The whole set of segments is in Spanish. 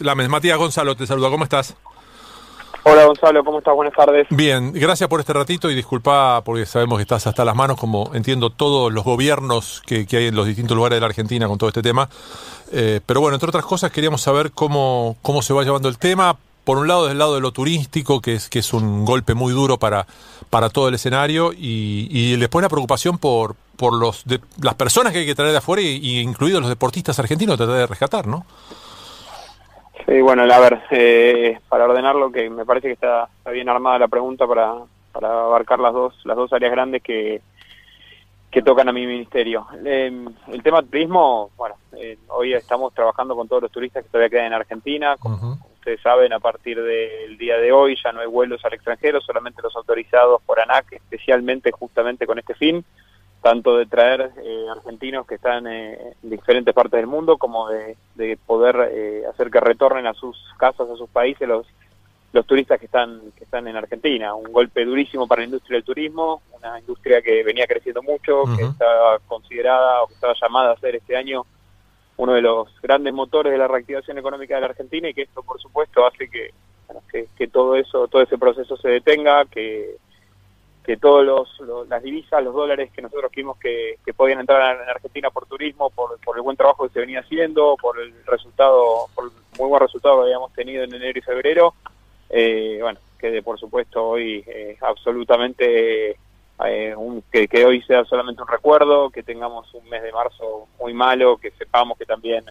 Lames. Matías Gonzalo te saluda, ¿cómo estás? Hola Gonzalo, ¿cómo estás? Buenas tardes. Bien, gracias por este ratito y disculpa porque sabemos que estás hasta las manos, como entiendo todos los gobiernos que, hay en los distintos lugares de la Argentina con todo este tema. Eh, pero bueno, entre otras cosas queríamos saber cómo, cómo se va llevando el tema. Por un lado, desde el lado de lo turístico, que es, que es un golpe muy duro para, para todo el escenario, y, y después la preocupación por, por los de, las personas que hay que traer de afuera, y, incluidos los deportistas argentinos, tratar de rescatar, ¿no? Sí, bueno, a ver, eh, para ordenarlo, que me parece que está, bien armada la pregunta para, para abarcar las dos, las dos áreas grandes que, que tocan a mi ministerio. Em, el tema turismo, bueno, eh, hoy estamos trabajando con todos los turistas que todavía quedan en Argentina. Como, ustedes saben, a partir del día de hoy ya no hay vuelos al extranjero, solamente los autorizados por ANAC, especialmente justamente con este fin tanto de traer eh, argentinos que están eh, en diferentes partes del mundo como de, poder eh, hacer que retornen a sus casas, a sus países los los turistas que están que están en Argentina. Un golpe durísimo para la industria del turismo, una industria que venía creciendo mucho, que estaba considerada o que estaba llamada a ser este año uno de los grandes motores de la reactivación económica de la Argentina y que esto, por supuesto, hace que, que, que todo eso, todo ese proceso se detenga, que que todos los, las divisas, los dólares que nosotros vimos que, que podían entrar en Argentina por turismo, por, el buen trabajo que se venía haciendo, por el resultado, por el muy buen resultado que habíamos tenido en enero y febrero, eh, bueno, quede por supuesto hoy eh, absolutamente un, que, que hoy sea solamente un recuerdo, que tengamos un mes de marzo muy malo, que sepamos que también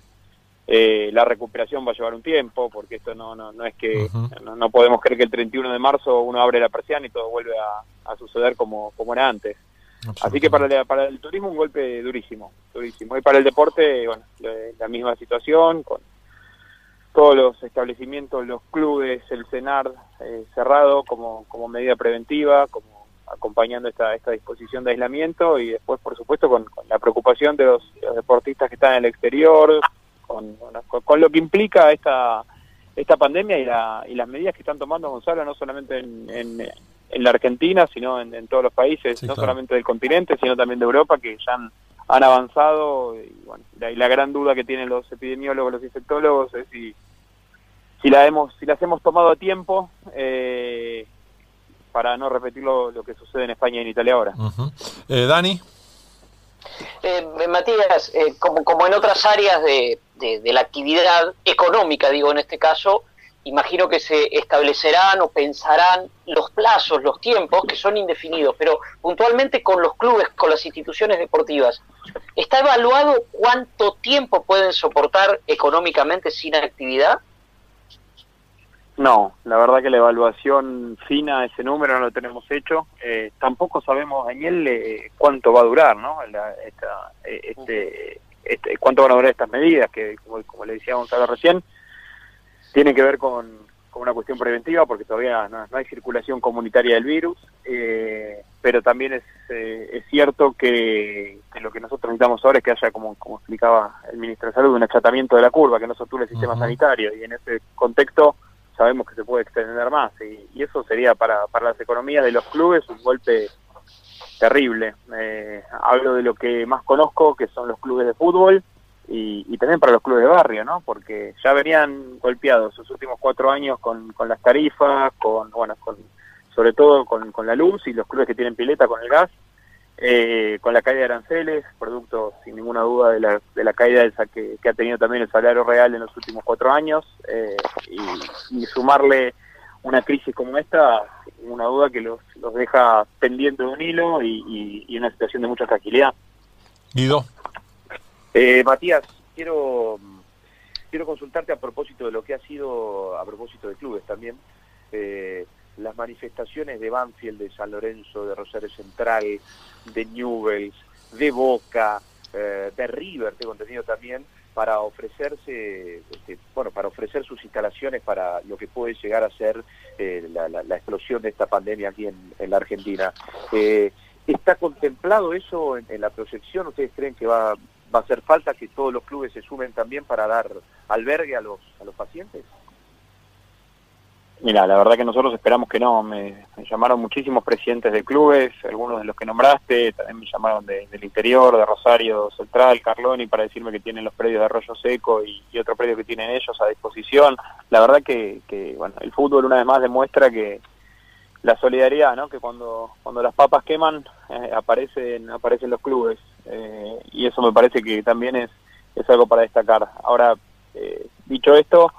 eh, la recuperación va a llevar un tiempo, porque esto no, no, no es que no, podemos creer que el 31 de marzo uno abre la persiana y todo vuelve a, suceder como, como era antes. Así que para el, para el turismo un golpe durísimo, durísimo. Y para el deporte, bueno, la misma situación, con todos los establecimientos, los clubes, el CENAR eh, cerrado como, como medida preventiva, como acompañando esta, esta disposición de aislamiento y después, por supuesto, con, la preocupación de los, deportistas que están en el exterior, con, con, lo que implica esta esta pandemia y, la, y las medidas que están tomando Gonzalo, no solamente en, en, la Argentina, sino en, todos los países, no solamente del continente, sino también de Europa, que ya han, han avanzado. Y, bueno, la, y la gran duda que tienen los epidemiólogos, los infectólogos, es si, si, la hemos, si las hemos tomado a tiempo eh, para no repetir lo, que sucede en España y en Italia ahora. eh, Dani. Eh, Matías, eh, como, como en otras áreas de, de, la actividad económica, digo en este caso, imagino que se establecerán o pensarán los plazos, los tiempos, que son indefinidos, pero puntualmente con los clubes, con las instituciones deportivas, ¿está evaluado cuánto tiempo pueden soportar económicamente sin actividad? No, la verdad que la evaluación fina, ese número no lo tenemos hecho. Eh, tampoco sabemos, Daniel, eh, cuánto va a durar, ¿no? esta, eh, este, este, cuánto van a durar estas medidas, que como, le decía Gonzalo recién, tienen que ver con, una cuestión preventiva, porque todavía no, hay circulación comunitaria del virus, pero también es, es cierto que, lo que nosotros necesitamos ahora es que haya, como, como explicaba el ministro de Salud, un achatamiento de la curva, que no sature el sistema sanitario, y en ese contexto sabemos que se puede extender más y, eso sería para, para las economías de los clubes un golpe terrible. Eh, hablo de lo que más conozco, que son los clubes de fútbol y, también para los clubes de barrio, ¿no? Porque ya venían golpeados sus últimos cuatro años con, con las tarifas, con, bueno, con, sobre todo con, con la luz y los clubes que tienen pileta con el gas eh, con la caída de aranceles, producto sin ninguna duda de la, de la caída que, ha tenido también el salario real en los últimos cuatro años, eh, y, sumarle una crisis como esta, ninguna duda que los, los deja pendientes de un hilo y, y, una situación de mucha tranquilidad. Guido. Eh, Matías, quiero, quiero consultarte a propósito de lo que ha sido, a propósito de clubes también, eh, las manifestaciones de Banfield, de San Lorenzo, de Rosario Central, de Newells, de Boca, eh, de River, tengo entendido también, para ofrecerse, este, bueno, para ofrecer sus instalaciones para lo que puede llegar a ser eh, la, explosión de esta pandemia aquí en, la Argentina. Eh, ¿Está contemplado eso en, la proyección? ¿Ustedes creen que va, va a hacer falta que todos los clubes se sumen también para dar albergue a los pacientes? Mira, la verdad que nosotros esperamos que no. Me, llamaron muchísimos presidentes de clubes, algunos de los que nombraste, también me llamaron del interior, de Rosario Central, Carloni, para decirme que tienen los predios de Arroyo Seco y, otro predio que tienen ellos a disposición. La verdad que, bueno, el fútbol una vez más demuestra que la solidaridad, ¿no? Que cuando cuando las papas queman eh, aparecen aparecen los clubes eh, y eso me parece que también es es algo para destacar. Ahora eh, dicho esto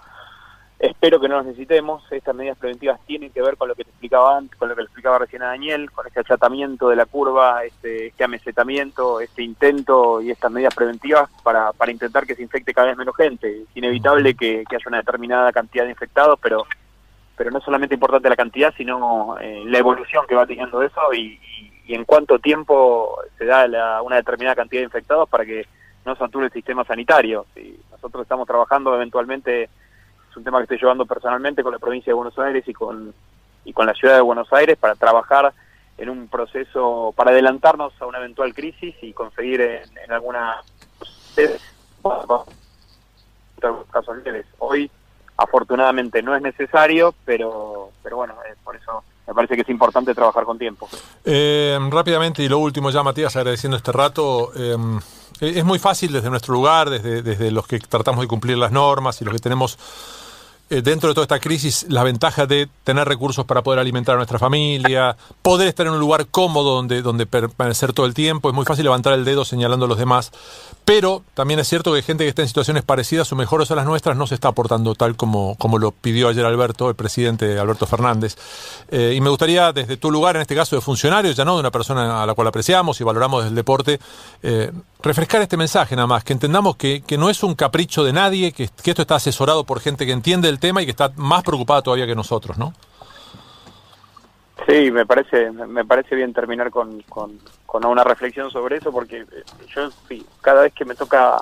Espero que no los necesitemos. Estas medidas preventivas tienen que ver con lo que te explicaba antes, con lo que le explicaba recién a Daniel, con este achatamiento de la curva, este, este amesetamiento, este intento y estas medidas preventivas para, para intentar que se infecte cada vez menos gente. Es inevitable que, haya una determinada cantidad de infectados, pero pero no es solamente importante la cantidad, sino eh, la evolución que va teniendo eso y, en cuánto tiempo se da una determinada cantidad de infectados para que no sature el sistema sanitario. Si nosotros estamos trabajando eventualmente es un tema que estoy llevando personalmente con la provincia de Buenos Aires y con, y con la ciudad de Buenos Aires para trabajar en un proceso para adelantarnos a una eventual crisis y conseguir en, alguna casos. Hoy afortunadamente no es necesario, pero pero bueno, por eso me parece que es importante trabajar con tiempo. Eh, rápidamente y lo último ya, Matías, agradeciendo este rato. Eh, es muy fácil desde nuestro lugar, desde, desde los que tratamos de cumplir las normas y los que tenemos eh, dentro de toda esta crisis la ventaja de tener recursos para poder alimentar a nuestra familia, poder estar en un lugar cómodo donde, donde permanecer todo el tiempo. Es muy fácil levantar el dedo señalando a los demás. Pero también es cierto que gente que está en situaciones parecidas o mejores a las nuestras no se está aportando tal como, como lo pidió ayer Alberto, el presidente Alberto Fernández. Eh, y me gustaría, desde tu lugar, en este caso de funcionario, ya no de una persona a la cual apreciamos y valoramos el deporte, eh, refrescar este mensaje nada más, que entendamos que, que, no es un capricho de nadie, que, que, esto está asesorado por gente que entiende el tema y que está más preocupada todavía que nosotros, ¿no? Sí, me parece, me parece bien terminar con, con, con una reflexión sobre eso, porque eh, yo sí, cada vez que me toca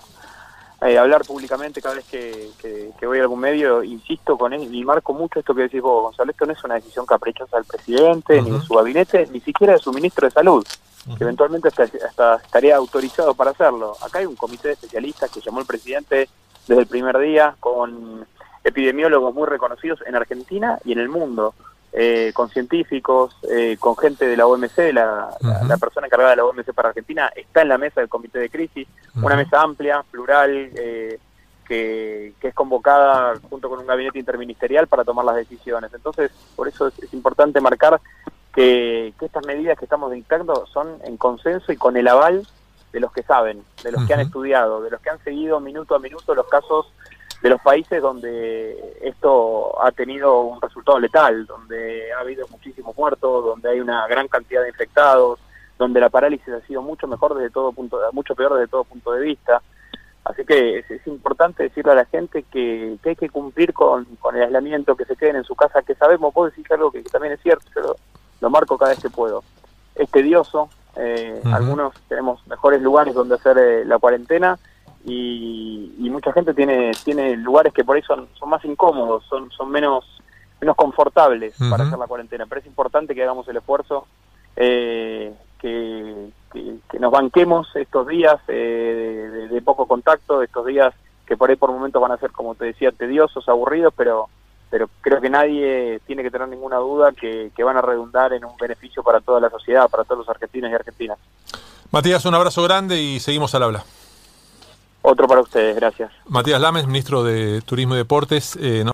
eh, hablar públicamente, cada vez que, que, voy a algún medio, insisto con él y marco mucho esto que decís vos, Gonzalo, esto no es una decisión caprichosa del presidente, ni de su gabinete, ni siquiera de su ministro de Salud que eventualmente hasta, estaría autorizado para hacerlo. Acá hay un comité de especialistas que llamó el presidente desde el primer día con epidemiólogos muy reconocidos en Argentina y en el mundo, eh, con científicos, eh, con gente de la OMC, la, la, persona encargada de la OMC para Argentina está en la mesa del comité de crisis, una mesa amplia, plural, eh, que, que, es convocada junto con un gabinete interministerial para tomar las decisiones. Entonces, por eso es importante marcar que, estas medidas que estamos dictando son en consenso y con el aval de los que saben, de los que han estudiado, de los que han seguido minuto a minuto los casos de los países donde esto ha tenido un resultado letal, donde ha habido muchísimos muertos, donde hay una gran cantidad de infectados, donde la parálisis ha sido mucho mejor desde todo punto, mucho peor desde todo punto de vista. Así que es, importante decirle a la gente que, hay que cumplir con, el aislamiento, que se queden en su casa, que sabemos, vos decís algo que, también es cierto, pero lo marco cada vez que puedo. Es tedioso, eh, algunos tenemos mejores lugares donde hacer eh, la cuarentena y, mucha gente tiene tiene lugares que por ahí son, son más incómodos, son, son menos, menos confortables para hacer la cuarentena, pero es importante que hagamos el esfuerzo, eh, que, que, nos banquemos estos días de, de poco contacto, estos días que por ahí por momentos van a ser, como te decía, tediosos, aburridos, pero pero creo que nadie tiene que tener ninguna duda que, van a redundar en un beneficio para toda la sociedad, para todos los argentinos y argentinas. Matías, un abrazo grande y seguimos al habla. Otro para ustedes, gracias. Matías Lames, ministro de Turismo y Deportes. Eh,